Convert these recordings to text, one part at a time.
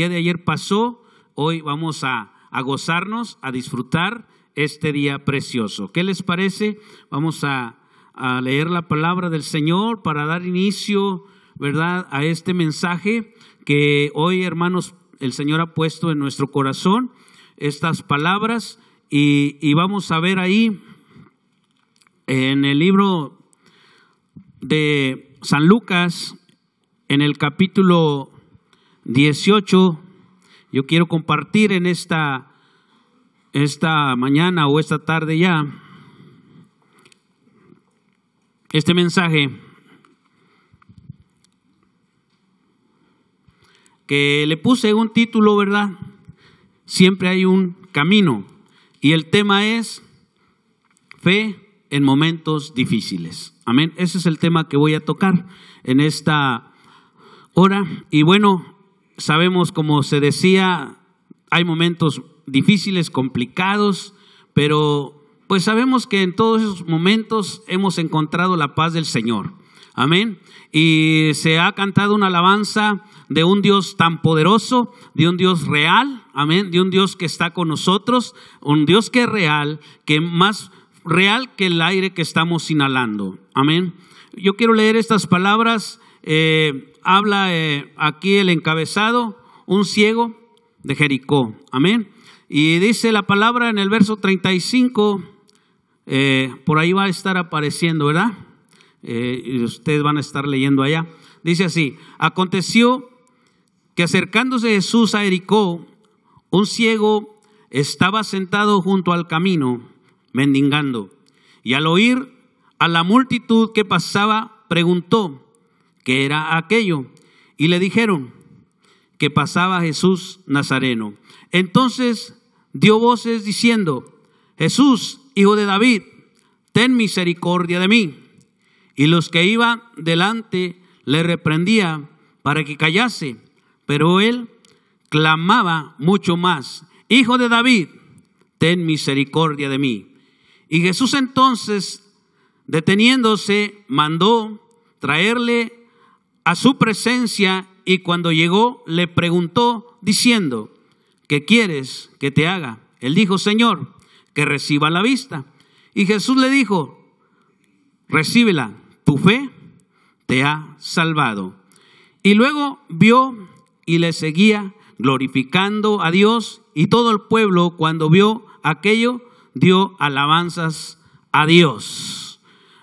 día de ayer pasó, hoy vamos a, gozarnos, a disfrutar este día precioso. ¿Qué les parece? Vamos a, a leer la palabra del Señor para dar inicio, ¿verdad?, a este mensaje que hoy, hermanos, el Señor ha puesto en nuestro corazón estas palabras y, y vamos a ver ahí en el libro de San Lucas, en el capítulo 18, yo quiero compartir en esta, esta mañana o esta tarde ya este mensaje que le puse un título, ¿verdad? Siempre hay un camino. Y el tema es fe en momentos difíciles. Amén. Ese es el tema que voy a tocar en esta hora. Y bueno, sabemos, como se decía, hay momentos difíciles, complicados, pero pues sabemos que en todos esos momentos hemos encontrado la paz del Señor. Amén. Y se ha cantado una alabanza de un Dios tan poderoso, de un Dios real, amén, de un Dios que está con nosotros, un Dios que es real, que más real que el aire que estamos inhalando. Amén. Yo quiero leer estas palabras. Eh, habla eh, aquí el encabezado, un ciego de Jericó. Amén. Y dice la palabra en el verso 35, eh, por ahí va a estar apareciendo, ¿verdad? y ustedes van a estar leyendo allá. Dice así, aconteció que acercándose Jesús a Jericó, un ciego estaba sentado junto al camino mendigando. Y al oír a la multitud que pasaba, preguntó qué era aquello. Y le dijeron que pasaba Jesús Nazareno. Entonces dio voces diciendo, Jesús, hijo de David, ten misericordia de mí. Y los que iban delante le reprendían para que callase, pero él clamaba mucho más, Hijo de David, ten misericordia de mí. Y Jesús entonces, deteniéndose, mandó traerle a su presencia y cuando llegó le preguntó diciendo, ¿qué quieres que te haga? Él dijo, Señor, que reciba la vista. Y Jesús le dijo, recíbela, tu fe te ha salvado. Y luego vio y le seguía glorificando a Dios y todo el pueblo cuando vio aquello dio alabanzas a Dios.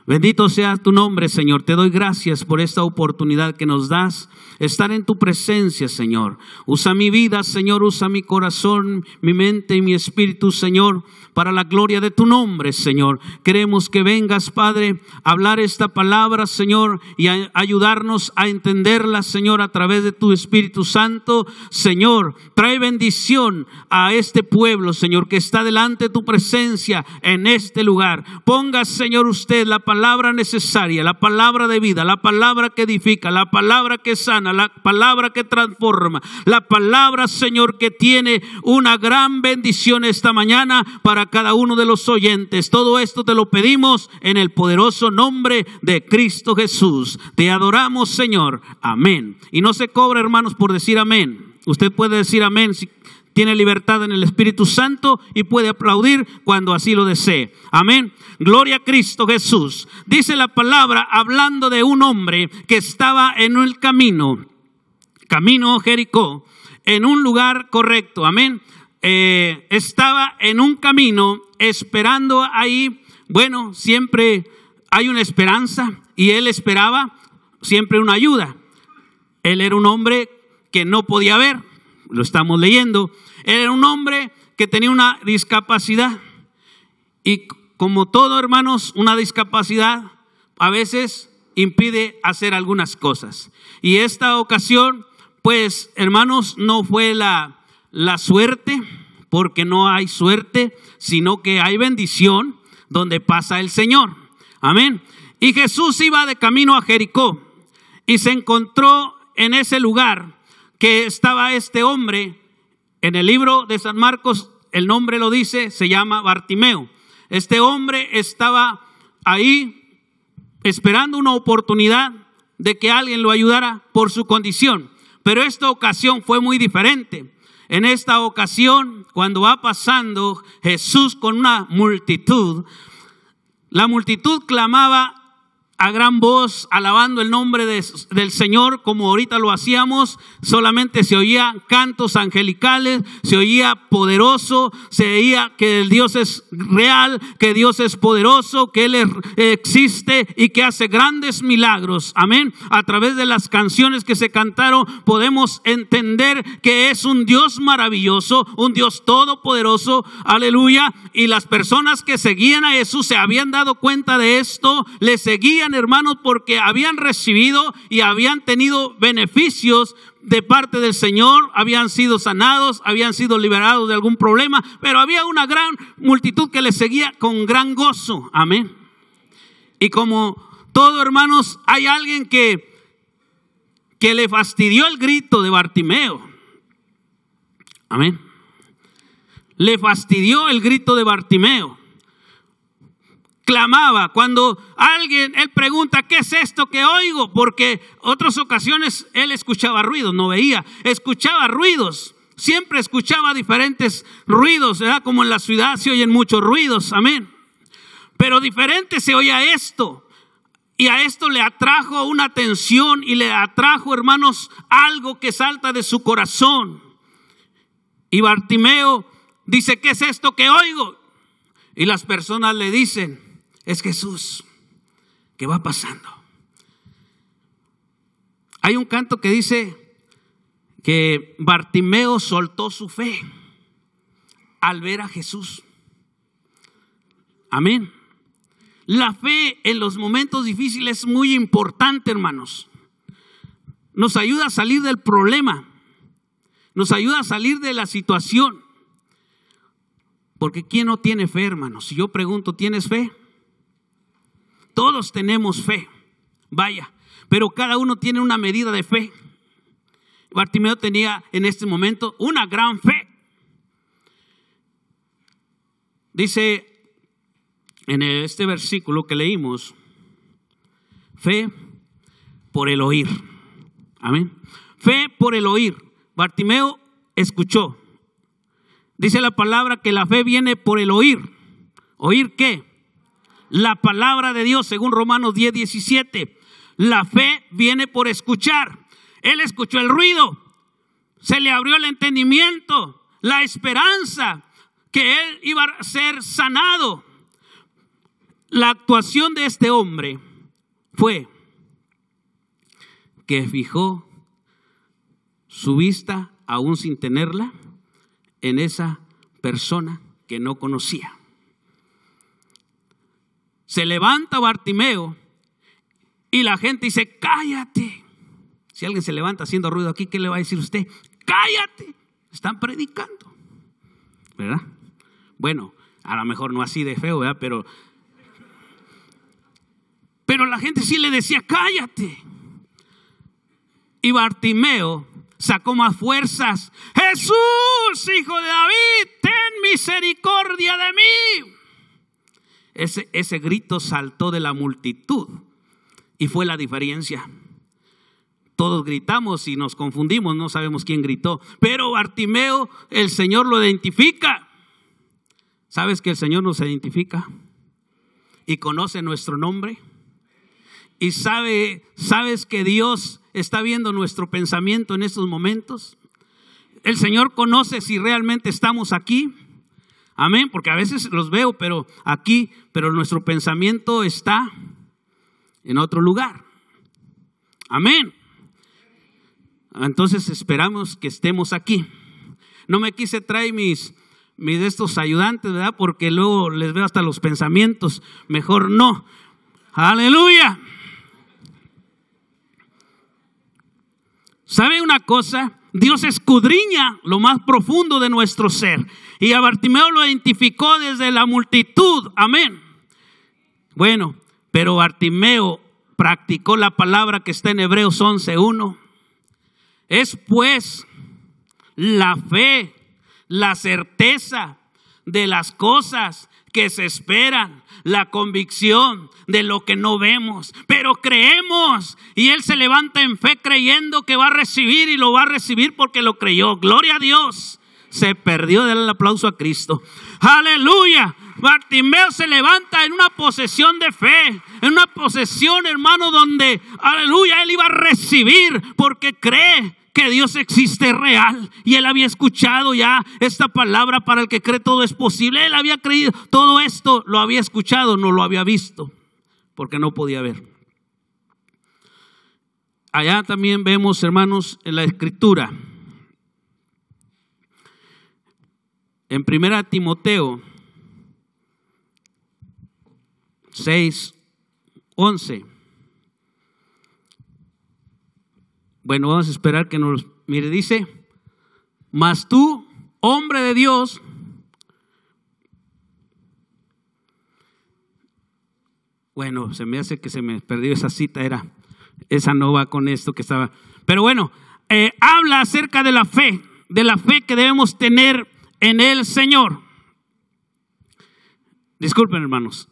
Bendito sea tu nombre, Señor. Te doy gracias por esta oportunidad que nos das estar en tu presencia, Señor. Usa mi vida, Señor, usa mi corazón, mi mente y mi espíritu, Señor, para la gloria de tu nombre, Señor. Queremos que vengas, Padre, a hablar esta palabra, Señor, y a ayudarnos a entenderla, Señor, a través de tu Espíritu Santo. Señor, trae bendición a este pueblo, Señor, que está delante de tu presencia en este lugar. Ponga, Señor, usted la palabra necesaria, la palabra de vida, la palabra que edifica, la palabra que sana la palabra que transforma, la palabra, Señor, que tiene una gran bendición esta mañana para cada uno de los oyentes. Todo esto te lo pedimos en el poderoso nombre de Cristo Jesús. Te adoramos, Señor. Amén. Y no se cobra, hermanos, por decir amén. Usted puede decir amén si tiene libertad en el Espíritu Santo y puede aplaudir cuando así lo desee. Amén. Gloria a Cristo Jesús. Dice la palabra hablando de un hombre que estaba en el camino, camino Jericó, en un lugar correcto. Amén. Eh, estaba en un camino esperando ahí. Bueno, siempre hay una esperanza y él esperaba siempre una ayuda. Él era un hombre que no podía ver, lo estamos leyendo, era un hombre que tenía una discapacidad. Y como todo, hermanos, una discapacidad a veces impide hacer algunas cosas. Y esta ocasión, pues, hermanos, no fue la, la suerte, porque no hay suerte, sino que hay bendición donde pasa el Señor. Amén. Y Jesús iba de camino a Jericó y se encontró en ese lugar que estaba este hombre en el libro de San Marcos, el nombre lo dice, se llama Bartimeo. Este hombre estaba ahí esperando una oportunidad de que alguien lo ayudara por su condición. Pero esta ocasión fue muy diferente. En esta ocasión, cuando va pasando Jesús con una multitud, la multitud clamaba a gran voz, alabando el nombre del Señor, como ahorita lo hacíamos, solamente se oían cantos angelicales, se oía poderoso, se oía que el Dios es real, que Dios es poderoso, que Él existe y que hace grandes milagros. Amén. A través de las canciones que se cantaron podemos entender que es un Dios maravilloso, un Dios todopoderoso. Aleluya. Y las personas que seguían a Jesús se habían dado cuenta de esto, le seguían hermanos, porque habían recibido y habían tenido beneficios de parte del Señor, habían sido sanados, habían sido liberados de algún problema, pero había una gran multitud que le seguía con gran gozo. Amén. Y como todo, hermanos, hay alguien que que le fastidió el grito de Bartimeo. Amén. Le fastidió el grito de Bartimeo clamaba. Cuando alguien, él pregunta, ¿qué es esto que oigo? Porque otras ocasiones él escuchaba ruidos, no veía, escuchaba ruidos. Siempre escuchaba diferentes ruidos, ¿verdad? Como en la ciudad se oyen muchos ruidos, amén. Pero diferente se oía esto. Y a esto le atrajo una atención y le atrajo, hermanos, algo que salta de su corazón. Y Bartimeo dice, ¿qué es esto que oigo? Y las personas le dicen, es Jesús que va pasando. Hay un canto que dice que Bartimeo soltó su fe al ver a Jesús. Amén. La fe en los momentos difíciles es muy importante, hermanos. Nos ayuda a salir del problema. Nos ayuda a salir de la situación. Porque ¿quién no tiene fe, hermanos? Si yo pregunto, ¿tienes fe? Todos tenemos fe, vaya, pero cada uno tiene una medida de fe. Bartimeo tenía en este momento una gran fe. Dice en este versículo que leímos, fe por el oír. Amén. Fe por el oír. Bartimeo escuchó. Dice la palabra que la fe viene por el oír. ¿Oír qué? La palabra de Dios, según Romanos 10, 17. La fe viene por escuchar. Él escuchó el ruido, se le abrió el entendimiento, la esperanza que él iba a ser sanado. La actuación de este hombre fue que fijó su vista, aún sin tenerla, en esa persona que no conocía. Se levanta Bartimeo y la gente dice, cállate. Si alguien se levanta haciendo ruido aquí, ¿qué le va a decir usted? Cállate. Están predicando. ¿Verdad? Bueno, a lo mejor no así de feo, ¿verdad? Pero, pero la gente sí le decía, cállate. Y Bartimeo sacó más fuerzas. Jesús, hijo de David, ten misericordia de mí. Ese, grito saltó de la multitud y fue la diferencia. Todos gritamos y nos confundimos, no sabemos quién gritó. Pero Bartimeo, el Señor lo identifica. ¿Sabes que el Señor nos identifica? Y conoce nuestro nombre. Y sabe, sabes que Dios está viendo nuestro pensamiento en estos momentos. El Señor conoce si realmente estamos aquí. Amén, porque a veces los veo, pero aquí, pero nuestro pensamiento está en otro lugar. Amén. Entonces esperamos que estemos aquí. No me quise traer mis, mis de estos ayudantes, ¿verdad? Porque luego les veo hasta los pensamientos. Mejor no. Aleluya. ¿Sabe una cosa? Dios escudriña lo más profundo de nuestro ser. Y a Bartimeo lo identificó desde la multitud. Amén. Bueno, pero Bartimeo practicó la palabra que está en Hebreos 11.1. Es pues la fe, la certeza de las cosas que se esperan, la convicción de lo que no vemos, pero creemos y él se levanta en fe creyendo que va a recibir y lo va a recibir porque lo creyó. Gloria a Dios. Se perdió de el aplauso a Cristo. Aleluya. Bartimeo se levanta en una posesión de fe, en una posesión, hermano, donde, aleluya, él iba a recibir porque cree que Dios existe real. Y él había escuchado ya esta palabra para el que cree todo es posible. Él había creído todo esto, lo había escuchado, no lo había visto, porque no podía ver. Allá también vemos, hermanos, en la escritura. En primera Timoteo 6, 11. Bueno, vamos a esperar que nos mire, dice, mas tú, hombre de Dios, bueno, se me hace que se me perdió esa cita, era, esa no va con esto que estaba, pero bueno, eh, habla acerca de la fe, de la fe que debemos tener en el Señor. Disculpen, hermanos.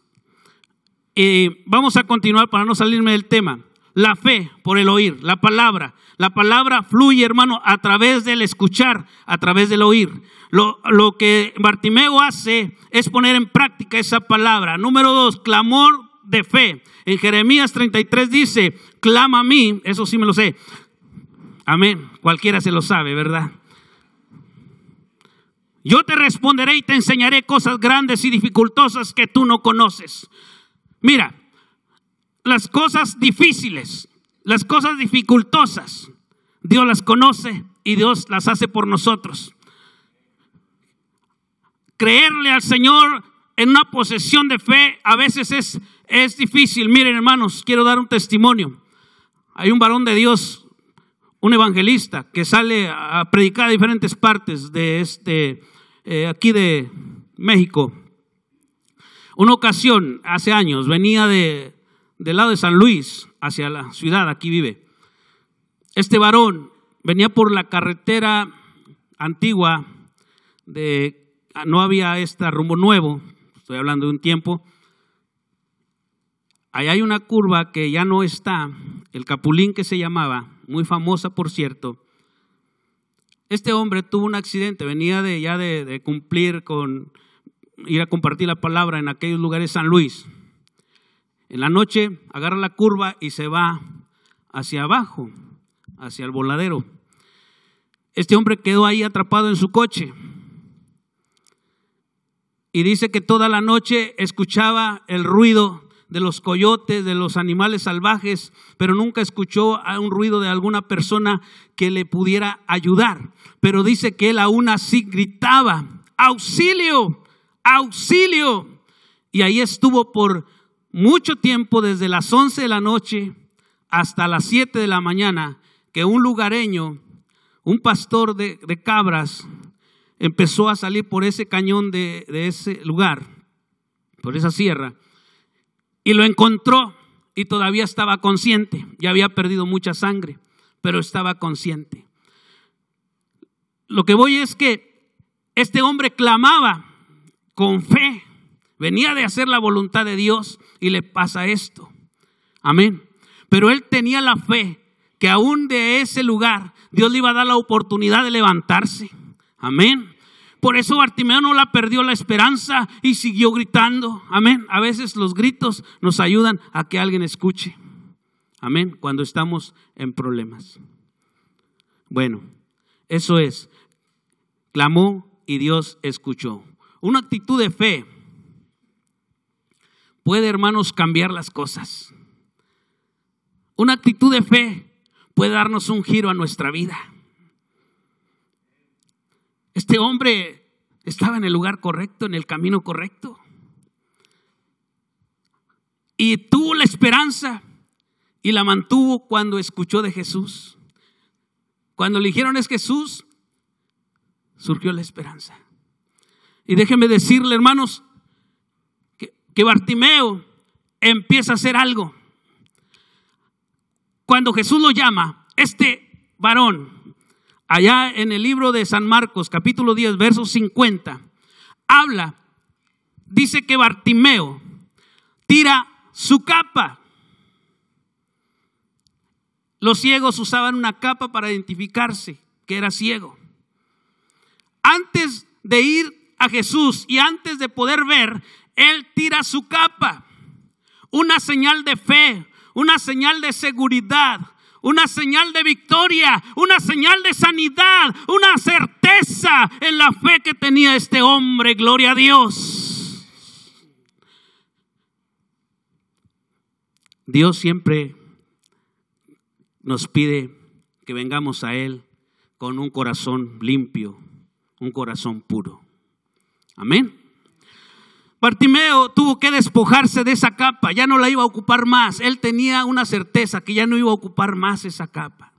Eh, vamos a continuar para no salirme del tema. La fe por el oír, la palabra. La palabra fluye, hermano, a través del escuchar, a través del oír. Lo, lo que Bartimeo hace es poner en práctica esa palabra. Número dos, clamor de fe. En Jeremías 33 dice, clama a mí, eso sí me lo sé. Amén. Cualquiera se lo sabe, ¿verdad? Yo te responderé y te enseñaré cosas grandes y dificultosas que tú no conoces. Mira, las cosas difíciles, las cosas dificultosas, Dios las conoce y Dios las hace por nosotros. Creerle al Señor en una posesión de fe a veces es, es difícil. Miren hermanos, quiero dar un testimonio. Hay un varón de Dios, un evangelista, que sale a predicar a diferentes partes de este, eh, aquí de México. Una ocasión, hace años, venía de, del lado de San Luis hacia la ciudad, aquí vive. Este varón venía por la carretera antigua de no había este rumbo nuevo, estoy hablando de un tiempo. Ahí hay una curva que ya no está, el Capulín que se llamaba, muy famosa por cierto, este hombre tuvo un accidente, venía de, ya de, cumplir con ir a compartir la palabra en aquellos lugares San Luis. En la noche agarra la curva y se va hacia abajo, hacia el voladero. Este hombre quedó ahí atrapado en su coche. Y dice que toda la noche escuchaba el ruido de los coyotes, de los animales salvajes, pero nunca escuchó un ruido de alguna persona que le pudiera ayudar. Pero dice que él aún así gritaba, auxilio, auxilio. Y ahí estuvo por mucho tiempo, desde las 11 de la noche hasta las 7 de la mañana, que un lugareño, un pastor de, cabras, empezó a salir por ese cañón de ese lugar, por esa sierra y lo encontró y todavía estaba consciente. Ya había perdido mucha sangre, pero estaba consciente. Lo que voy es que este hombre clamaba con fe. Venía de hacer la voluntad de Dios y le pasa esto. Amén. Pero él tenía la fe que aún de ese lugar Dios le iba a dar la oportunidad de levantarse. Amén. Por eso Bartimeo no la perdió la esperanza y siguió gritando. Amén. A veces los gritos nos ayudan a que alguien escuche. Amén. Cuando estamos en problemas. Bueno, eso es. Clamó y Dios escuchó. Una actitud de fe puede, hermanos, cambiar las cosas. Una actitud de fe puede darnos un giro a nuestra vida. Este hombre estaba en el lugar correcto, en el camino correcto. Y tuvo la esperanza y la mantuvo cuando escuchó de Jesús. Cuando le dijeron es Jesús, surgió la esperanza. Y déjenme decirle, hermanos, que, Bartimeo empieza a hacer algo. Cuando Jesús lo llama, este varón Allá en el libro de San Marcos, capítulo 10, verso 50, habla, dice que Bartimeo tira su capa. Los ciegos usaban una capa para identificarse que era ciego. Antes de ir a Jesús y antes de poder ver, él tira su capa. Una señal de fe, una señal de seguridad, una señal de victoria, una señal de sanidad, una certeza en la fe que tenía este hombre. Gloria a Dios. Dios siempre nos pide que vengamos a Él con un corazón limpio, un corazón puro. Amén. Bartimeo tuvo que despojarse de esa capa, ya no la iba a ocupar más. Él tenía una certeza que ya no iba a ocupar más esa capa.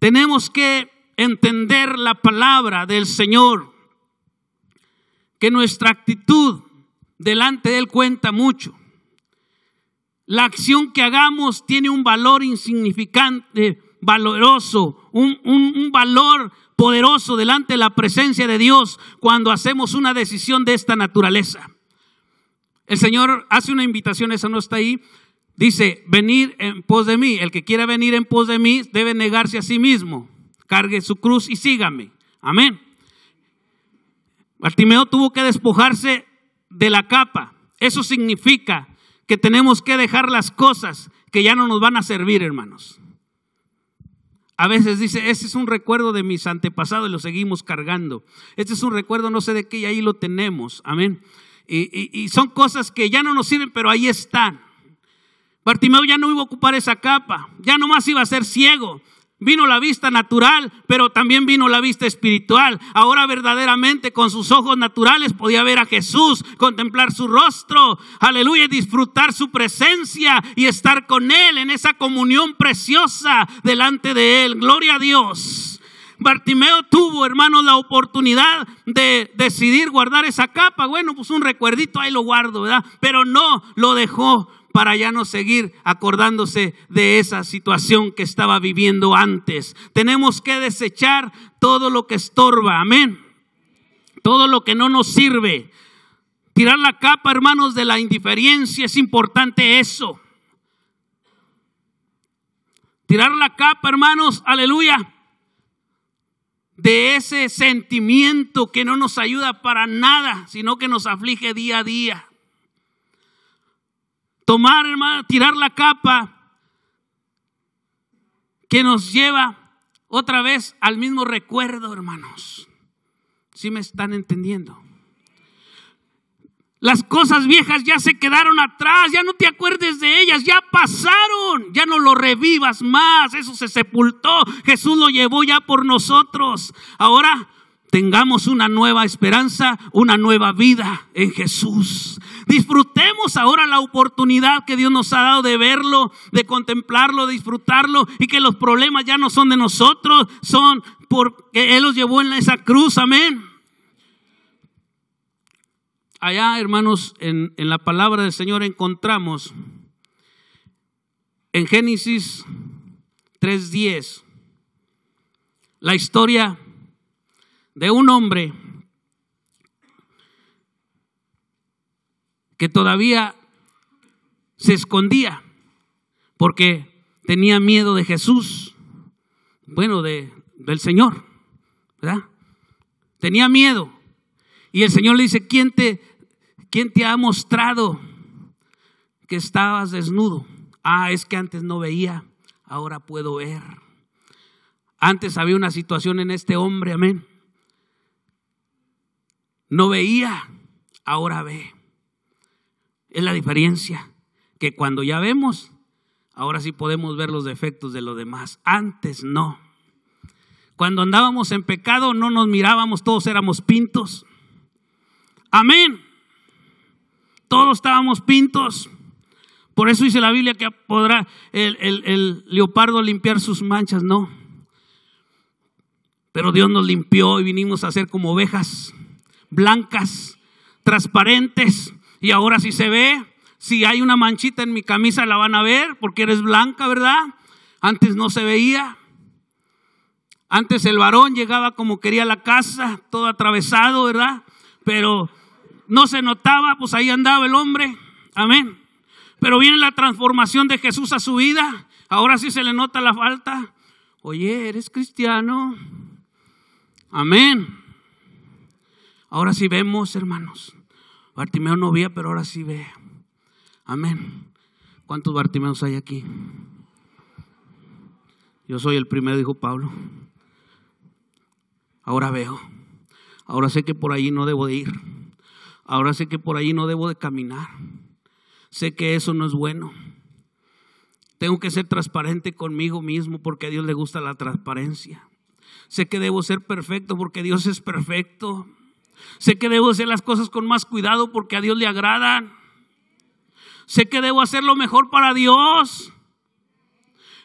Tenemos que entender la palabra del Señor, que nuestra actitud delante de Él cuenta mucho. La acción que hagamos tiene un valor insignificante, valoroso, un, un valor poderoso delante de la presencia de Dios cuando hacemos una decisión de esta naturaleza. El Señor hace una invitación, esa no está ahí. Dice, venir en pos de mí. El que quiera venir en pos de mí debe negarse a sí mismo. Cargue su cruz y sígame. Amén. Bartimeo tuvo que despojarse de la capa. Eso significa que tenemos que dejar las cosas que ya no nos van a servir, hermanos. A veces dice, ese es un recuerdo de mis antepasados y lo seguimos cargando. Este es un recuerdo, no sé de qué, y ahí lo tenemos. Amén. Y, son cosas que ya no nos sirven, pero ahí están. Bartimeo ya no iba a ocupar esa capa, ya nomás iba a ser ciego. Vino la vista natural, pero también vino la vista espiritual. Ahora verdaderamente con sus ojos naturales podía ver a Jesús, contemplar su rostro, aleluya, disfrutar su presencia y estar con Él en esa comunión preciosa delante de Él. Gloria a Dios. Bartimeo tuvo, hermanos, la oportunidad de decidir guardar esa capa. Bueno, pues un recuerdito ahí lo guardo, ¿verdad? Pero no lo dejó para ya no seguir acordándose de esa situación que estaba viviendo antes. Tenemos que desechar todo lo que estorba, amén. Todo lo que no nos sirve. Tirar la capa, hermanos, de la indiferencia, es importante eso. Tirar la capa, hermanos, aleluya, de ese sentimiento que no nos ayuda para nada, sino que nos aflige día a día tomar, hermano, tirar la capa que nos lleva otra vez al mismo recuerdo, hermanos. ¿Sí me están entendiendo? Las cosas viejas ya se quedaron atrás, ya no te acuerdes de ellas, ya pasaron, ya no lo revivas más, eso se sepultó, Jesús lo llevó ya por nosotros. Ahora tengamos una nueva esperanza, una nueva vida en Jesús. Disfrutemos ahora la oportunidad que Dios nos ha dado de verlo, de contemplarlo, de disfrutarlo y que los problemas ya no son de nosotros, son porque Él los llevó en esa cruz, amén. Allá, hermanos, en, en la palabra del Señor encontramos en Génesis 3.10 la historia de un hombre que todavía se escondía porque tenía miedo de Jesús, bueno, de, del Señor, ¿verdad? Tenía miedo. Y el Señor le dice, ¿quién te, quién te ha mostrado que estabas desnudo? Ah, es que antes no veía, ahora puedo ver. Antes había una situación en este hombre, amén, no veía, ahora ve. Es la diferencia, que cuando ya vemos, ahora sí podemos ver los defectos de los demás. Antes no. Cuando andábamos en pecado no nos mirábamos, todos éramos pintos. Amén. Todos estábamos pintos. Por eso dice la Biblia que podrá el, el, leopardo limpiar sus manchas, no. Pero Dios nos limpió y vinimos a ser como ovejas blancas, transparentes. Y ahora si se ve, si hay una manchita en mi camisa la van a ver porque eres blanca, ¿verdad? Antes no se veía. Antes el varón llegaba como quería la casa, todo atravesado, ¿verdad? Pero no se notaba, pues ahí andaba el hombre. Amén. Pero viene la transformación de Jesús a su vida. Ahora sí se le nota la falta. Oye, eres cristiano. Amén. Ahora sí vemos, hermanos. Bartimeo no veía, pero ahora sí ve. Amén. ¿Cuántos Bartimeos hay aquí? Yo soy el primero, dijo Pablo. Ahora veo. Ahora sé que por ahí no debo de ir. Ahora sé que por ahí no debo de caminar. Sé que eso no es bueno. Tengo que ser transparente conmigo mismo porque a Dios le gusta la transparencia. Sé que debo ser perfecto porque Dios es perfecto. Sé que debo hacer las cosas con más cuidado porque a Dios le agradan. Sé que debo hacer lo mejor para Dios.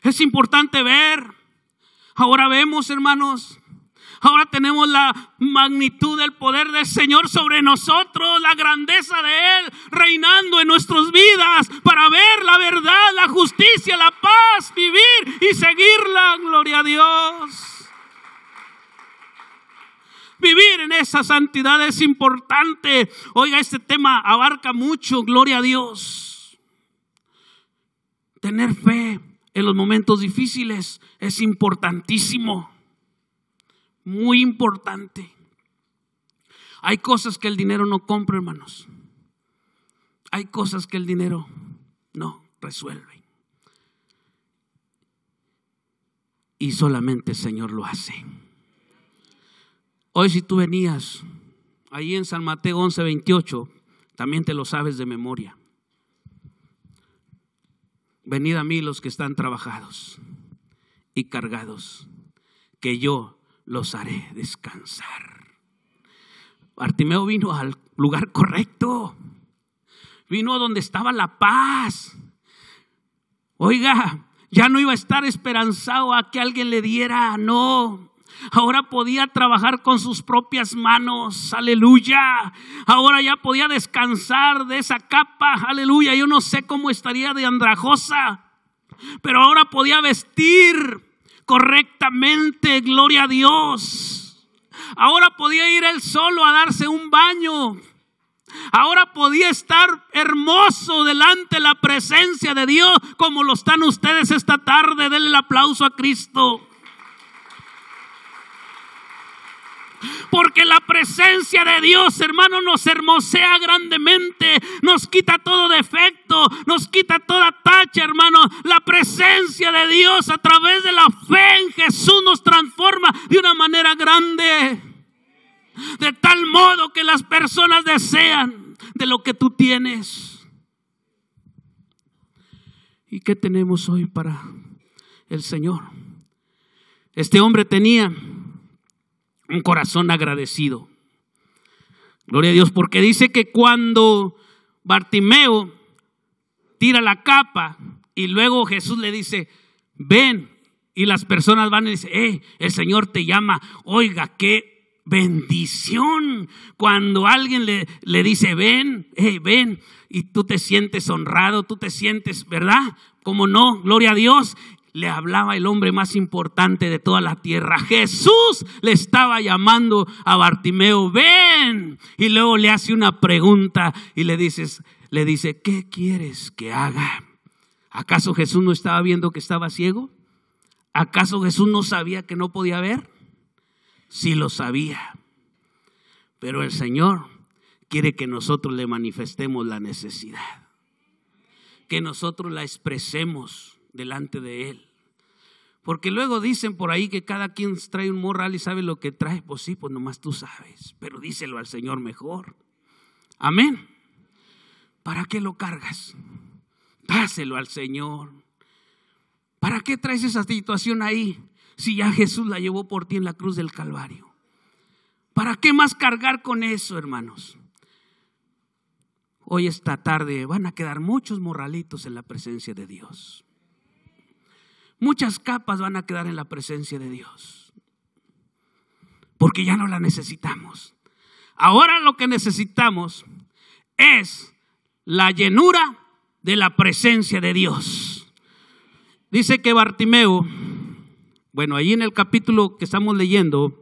Es importante ver. Ahora vemos, hermanos. Ahora tenemos la magnitud del poder del Señor sobre nosotros, la grandeza de Él reinando en nuestras vidas para ver la verdad, la justicia, la paz, vivir y seguirla. Gloria a Dios. Vivir en esa santidad es importante. Oiga, este tema abarca mucho, gloria a Dios. Tener fe en los momentos difíciles es importantísimo. Muy importante. Hay cosas que el dinero no compra, hermanos. Hay cosas que el dinero no resuelve. Y solamente el Señor lo hace. Hoy si tú venías ahí en San Mateo 11, 28, también te lo sabes de memoria. Venid a mí los que están trabajados y cargados, que yo los haré descansar. Bartimeo vino al lugar correcto. Vino a donde estaba la paz. Oiga, ya no iba a estar esperanzado a que alguien le diera, no. Ahora podía trabajar con sus propias manos, aleluya. Ahora ya podía descansar de esa capa, aleluya. Yo no sé cómo estaría de andrajosa, pero ahora podía vestir correctamente, gloria a Dios. Ahora podía ir él solo a darse un baño. Ahora podía estar hermoso delante de la presencia de Dios como lo están ustedes esta tarde. Denle el aplauso a Cristo. Porque la presencia de Dios, hermano, nos hermosea grandemente, nos quita todo defecto, nos quita toda tacha, hermano. La presencia de Dios a través de la fe en Jesús nos transforma de una manera grande. De tal modo que las personas desean de lo que tú tienes. ¿Y qué tenemos hoy para el Señor? Este hombre tenía un corazón agradecido. Gloria a Dios, porque dice que cuando Bartimeo tira la capa y luego Jesús le dice, ven, y las personas van y dicen, eh, el Señor te llama, oiga, qué bendición. Cuando alguien le, le dice, ven, eh, ven, y tú te sientes honrado, tú te sientes, ¿verdad? Como no, gloria a Dios le hablaba el hombre más importante de toda la tierra. Jesús le estaba llamando a Bartimeo, ven. Y luego le hace una pregunta y le dices, le dice, ¿qué quieres que haga? ¿Acaso Jesús no estaba viendo que estaba ciego? ¿Acaso Jesús no sabía que no podía ver? Sí lo sabía. Pero el Señor quiere que nosotros le manifestemos la necesidad. Que nosotros la expresemos delante de Él. Porque luego dicen por ahí que cada quien trae un morral y sabe lo que trae. Pues sí, pues nomás tú sabes. Pero díselo al Señor mejor. Amén. ¿Para qué lo cargas? Dáselo al Señor. ¿Para qué traes esa situación ahí si ya Jesús la llevó por ti en la cruz del Calvario? ¿Para qué más cargar con eso, hermanos? Hoy esta tarde van a quedar muchos morralitos en la presencia de Dios. Muchas capas van a quedar en la presencia de Dios. Porque ya no la necesitamos. Ahora lo que necesitamos es la llenura de la presencia de Dios. Dice que Bartimeo, Bueno, ahí en el capítulo que estamos leyendo,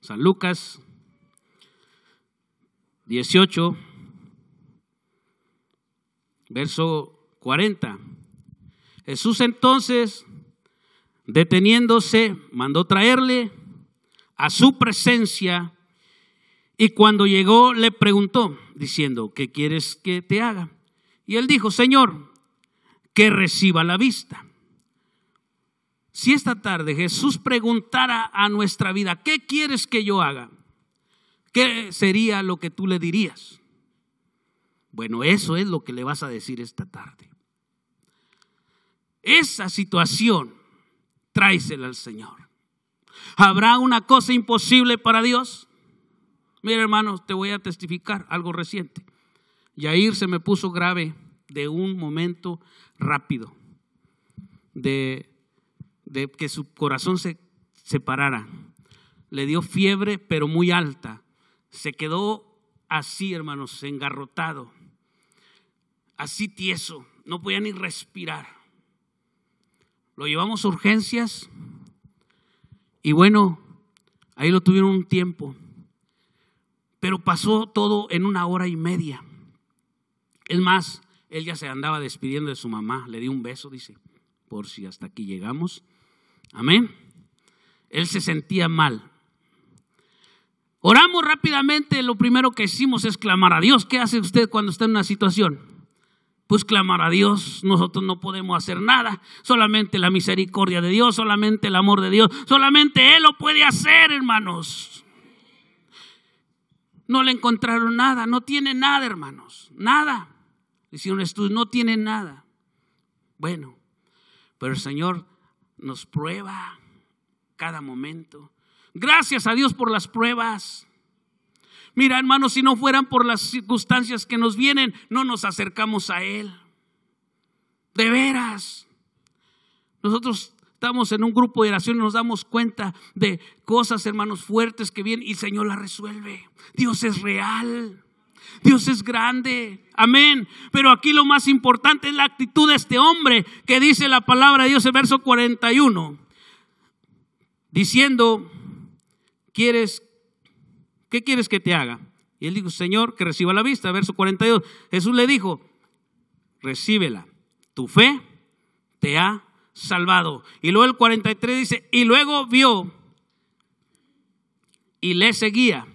San Lucas 18, verso 40. Jesús entonces, deteniéndose, mandó traerle a su presencia y cuando llegó le preguntó, diciendo, ¿qué quieres que te haga? Y él dijo, Señor, que reciba la vista. Si esta tarde Jesús preguntara a nuestra vida, ¿qué quieres que yo haga? ¿Qué sería lo que tú le dirías? Bueno, eso es lo que le vas a decir esta tarde. Esa situación, tráesela al Señor. ¿Habrá una cosa imposible para Dios? Mira, hermanos, te voy a testificar algo reciente. Yair se me puso grave de un momento rápido, de de que su corazón se separara. Le dio fiebre, pero muy alta. Se quedó así, hermanos, engarrotado, así tieso, no podía ni respirar. Lo llevamos a urgencias y bueno, ahí lo tuvieron un tiempo, pero pasó todo en una hora y media. Es más, él ya se andaba despidiendo de su mamá, le dio un beso, dice, por si hasta aquí llegamos. Amén. Él se sentía mal. Oramos rápidamente, lo primero que hicimos es clamar a Dios. ¿Qué hace usted cuando está en una situación? Pues clamar a Dios. Nosotros no podemos hacer nada. Solamente la misericordia de Dios, solamente el amor de Dios, solamente Él lo puede hacer, hermanos. No le encontraron nada, no tiene nada, hermanos, nada. Hicieron estudio, no tiene nada. Bueno, pero el Señor nos prueba cada momento. Gracias a Dios por las pruebas. Mira, hermanos, si no fueran por las circunstancias que nos vienen, no nos acercamos a Él. De veras. Nosotros estamos en un grupo de oración y nos damos cuenta de cosas, hermanos, fuertes que vienen y el Señor las resuelve. Dios es real. Dios es grande. Amén. Pero aquí lo más importante es la actitud de este hombre que dice la palabra de Dios en verso 41. Diciendo, ¿quieres, qué quieres que te haga? Y él dijo, Señor, que reciba la vista. Verso 42. Jesús le dijo, recíbela. Tu fe te ha salvado. Y luego el 43 dice, y luego vio y le seguía,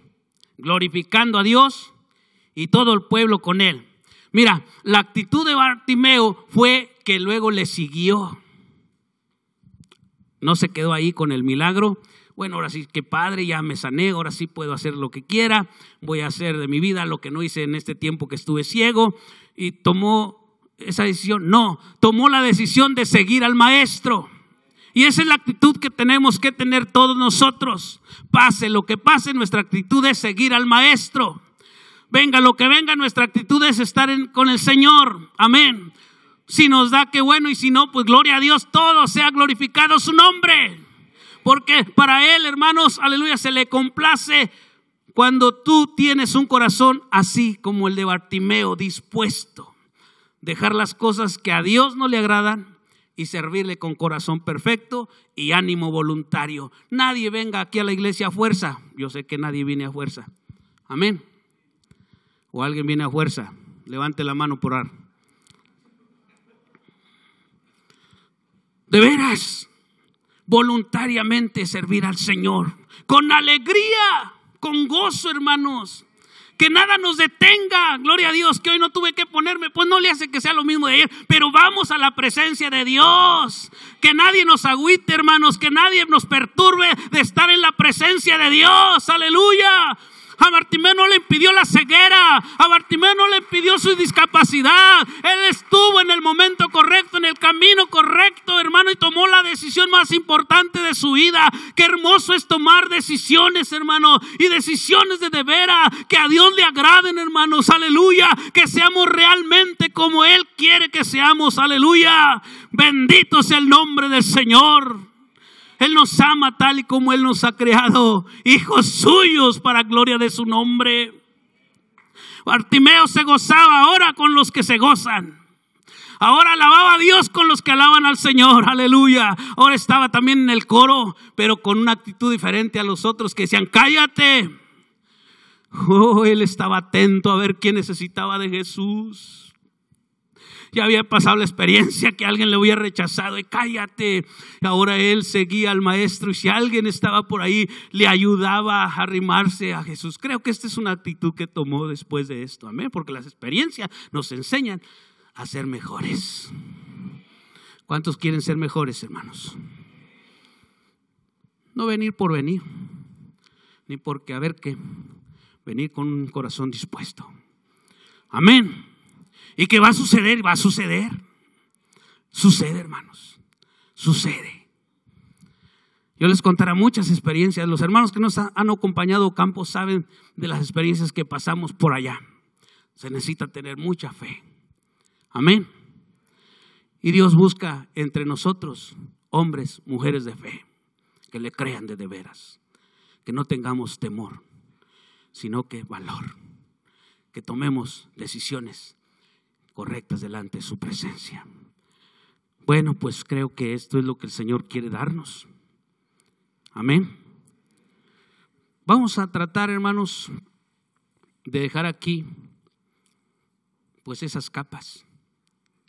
glorificando a Dios y todo el pueblo con él. Mira, la actitud de Bartimeo fue que luego le siguió. No se quedó ahí con el milagro. Bueno, ahora sí que padre, ya me sané, ahora sí puedo hacer lo que quiera, voy a hacer de mi vida lo que no hice en este tiempo que estuve ciego. Y tomó esa decisión. No, tomó la decisión de seguir al maestro. Y esa es la actitud que tenemos que tener todos nosotros. Pase lo que pase, nuestra actitud es seguir al maestro. Venga lo que venga, nuestra actitud es estar con el Señor. Amén. Si nos da, qué bueno, y si no, pues gloria a Dios, todo sea glorificado su nombre. Porque para Él, hermanos, aleluya, se le complace cuando tú tienes un corazón así como el de Bartimeo, dispuesto. Dejar las cosas que a Dios no le agradan y servirle con corazón perfecto y ánimo voluntario. Nadie venga aquí a la iglesia a fuerza. Yo sé que nadie viene a fuerza. Amén. ¿O alguien viene a fuerza? Levante la mano por ar. De veras, voluntariamente servir al Señor. Con alegría, con gozo, hermanos. Que nada nos detenga. Gloria a Dios, que hoy no tuve que ponerme. Pues no le hace que sea lo mismo de ayer. Pero vamos a la presencia de Dios. Que nadie nos agüite, hermanos. Que nadie nos perturbe de estar en la presencia de Dios. Aleluya. A Bartimeo no le impidió la ceguera. A Bartimeo no le impidió su discapacidad. Él estuvo en el momento correcto, en el camino correcto, hermano, y tomó la decisión más importante de su vida. Qué hermoso es tomar decisiones, hermano, y decisiones de de veras que a Dios le agraden, hermanos. Aleluya. Que seamos realmente como Él quiere que seamos. Aleluya. Bendito sea el nombre del Señor. Él nos ama tal y como Él nos ha creado, hijos suyos para gloria de su nombre. Bartimeo se gozaba ahora con los que se gozan. Ahora alababa a Dios con los que alaban al Señor, aleluya. Ahora estaba también en el coro, pero con una actitud diferente a los otros que decían, cállate. Oh, él estaba atento a ver quién necesitaba de Jesús ya había pasado la experiencia que alguien le había rechazado y cállate. Ahora él seguía al maestro y si alguien estaba por ahí le ayudaba a arrimarse a Jesús. Creo que esta es una actitud que tomó después de esto, amén, porque las experiencias nos enseñan a ser mejores. ¿Cuántos quieren ser mejores, hermanos? No venir por venir, ni porque a ver qué, venir con un corazón dispuesto. Amén. Y que va a suceder, va a suceder. Sucede, hermanos. Sucede. Yo les contaré muchas experiencias. Los hermanos que nos han acompañado campos saben de las experiencias que pasamos por allá. Se necesita tener mucha fe. Amén. Y Dios busca entre nosotros hombres, mujeres de fe, que le crean de de veras, que no tengamos temor, sino que valor, que tomemos decisiones correctas delante de su presencia. Bueno, pues creo que esto es lo que el Señor quiere darnos. Amén. Vamos a tratar, hermanos, de dejar aquí pues esas capas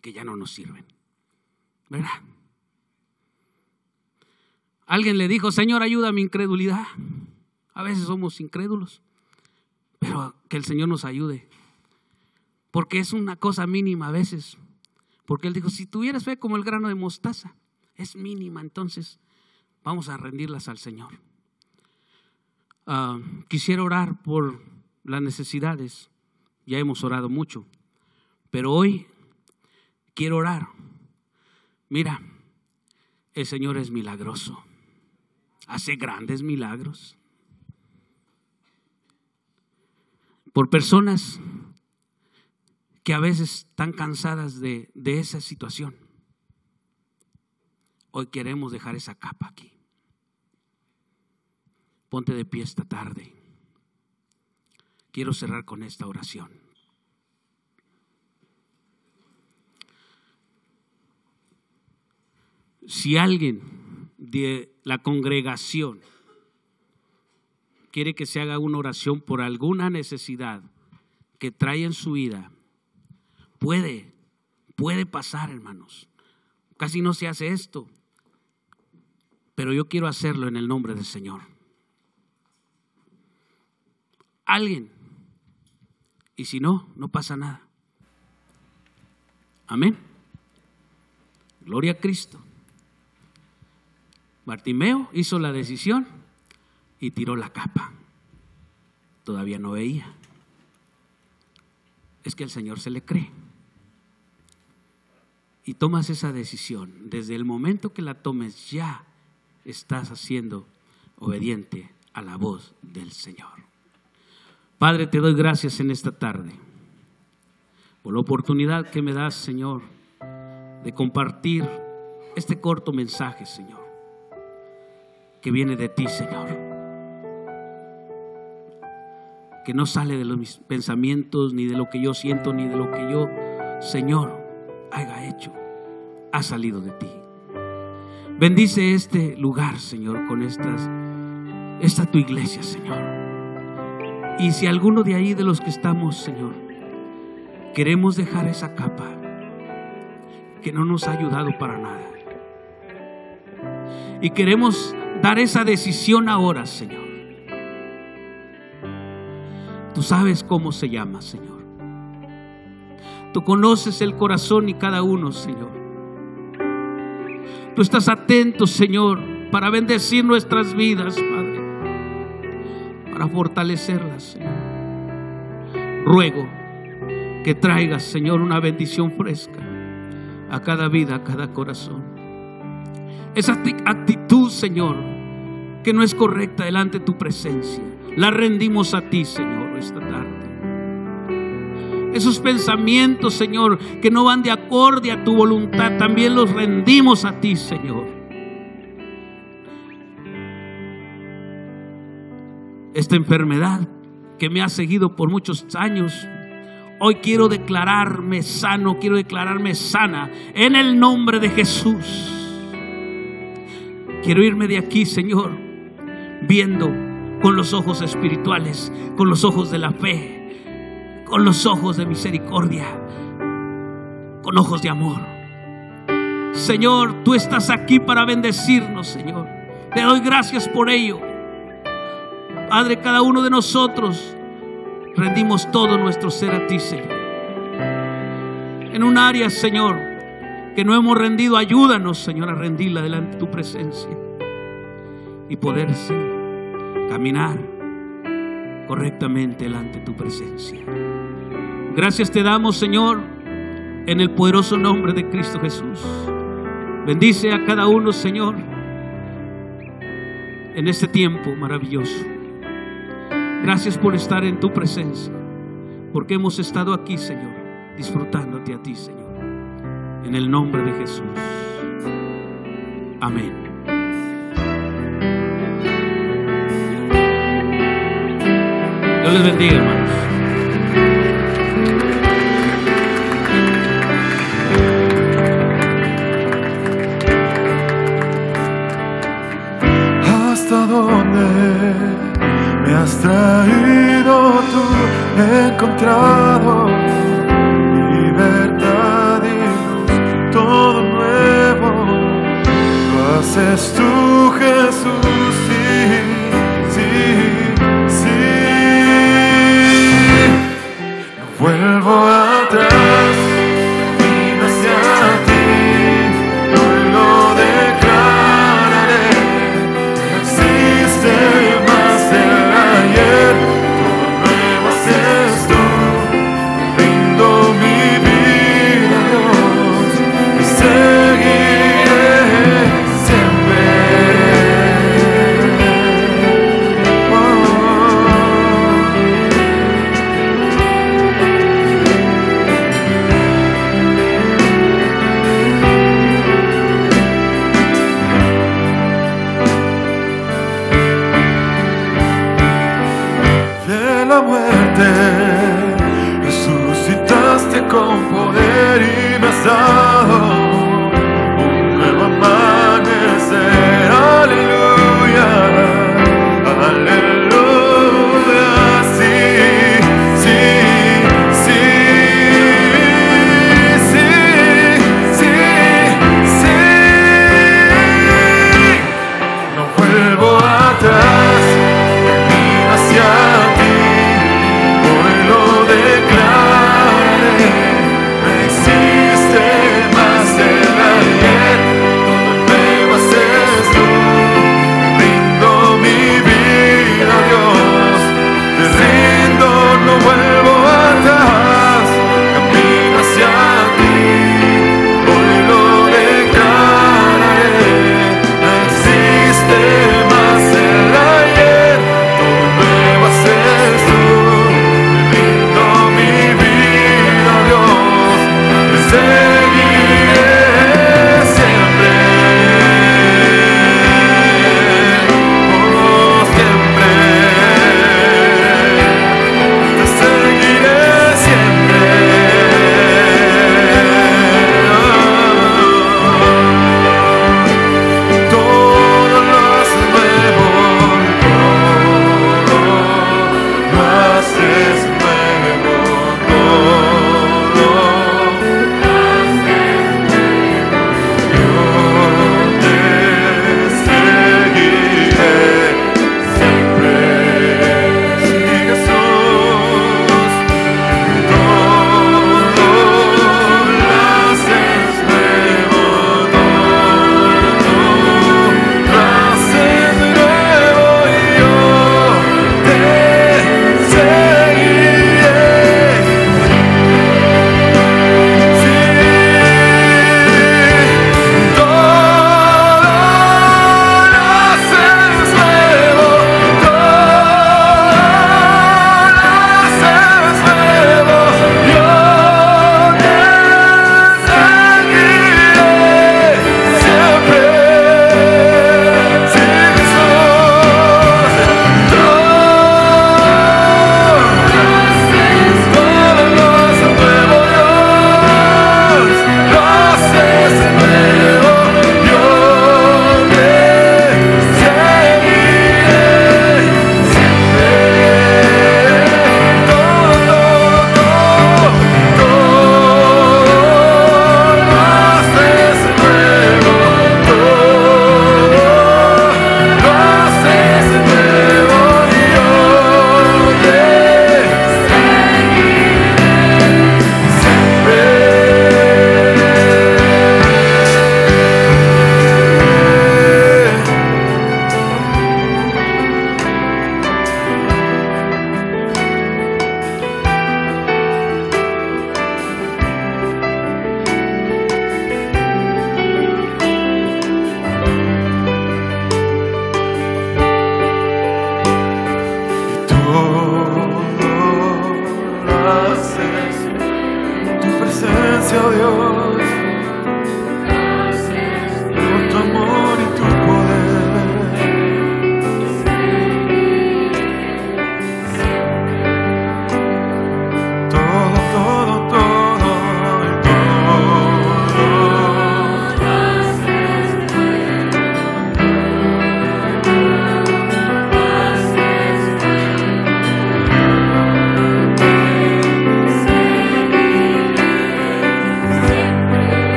que ya no nos sirven. ¿Verdad? Alguien le dijo, Señor, ayuda a mi incredulidad. A veces somos incrédulos, pero que el Señor nos ayude porque es una cosa mínima a veces. Porque él dijo, si tuvieras fe como el grano de mostaza, es mínima, entonces vamos a rendirlas al Señor. Ah, quisiera orar por las necesidades, ya hemos orado mucho, pero hoy quiero orar. Mira, el Señor es milagroso, hace grandes milagros. Por personas que a veces están cansadas de, de esa situación. Hoy queremos dejar esa capa aquí. Ponte de pie esta tarde. Quiero cerrar con esta oración. Si alguien de la congregación quiere que se haga una oración por alguna necesidad que trae en su vida, Puede, puede pasar, hermanos. Casi no se hace esto, pero yo quiero hacerlo en el nombre del Señor. Alguien, y si no, no pasa nada. Amén. Gloria a Cristo. Bartimeo hizo la decisión y tiró la capa. Todavía no veía. Es que el Señor se le cree y tomas esa decisión, desde el momento que la tomes ya estás haciendo obediente a la voz del Señor. Padre, te doy gracias en esta tarde por la oportunidad que me das, Señor, de compartir este corto mensaje, Señor, que viene de ti, Señor, que no sale de los mis pensamientos, ni de lo que yo siento, ni de lo que yo, Señor, haya hecho, ha salido de ti. Bendice este lugar, Señor, con estas, esta tu iglesia, Señor. Y si alguno de ahí de los que estamos, Señor, queremos dejar esa capa que no nos ha ayudado para nada. Y queremos dar esa decisión ahora, Señor. Tú sabes cómo se llama, Señor. Tú conoces el corazón y cada uno, Señor. Tú estás atento, Señor, para bendecir nuestras vidas, Padre. Para fortalecerlas, Señor. Ruego que traigas, Señor, una bendición fresca a cada vida, a cada corazón. Esa actitud, Señor, que no es correcta delante de tu presencia, la rendimos a ti, Señor, esta tarde. Esos pensamientos, Señor, que no van de acorde a tu voluntad, también los rendimos a ti, Señor. Esta enfermedad que me ha seguido por muchos años, Hoy quiero declararme sano, quiero declararme sana en el nombre de Jesús. Quiero irme de aquí, Señor, viendo con los ojos espirituales, con los ojos de la fe, con los ojos de misericordia, con ojos de amor. Señor, tú estás aquí para bendecirnos, Señor. Te doy gracias por ello. Padre, cada uno de nosotros rendimos todo nuestro ser a ti, Señor. En un área, Señor, que no hemos rendido, ayúdanos, Señor, a rendirla delante de tu presencia y poder caminar correctamente delante de tu presencia. Gracias te damos, Señor, en el poderoso nombre de Cristo Jesús. Bendice a cada uno, Señor, en este tiempo maravilloso. Gracias por estar en tu presencia, porque hemos estado aquí, Señor, disfrutándote a ti, Señor. En el nombre de Jesús. Amén. Dios les bendiga, hermanos. Has traído tú? He encontrado libertad y luz, todo nuevo. Lo haces tú, Jesús, sí, sí, sí. Vuelvo atrás,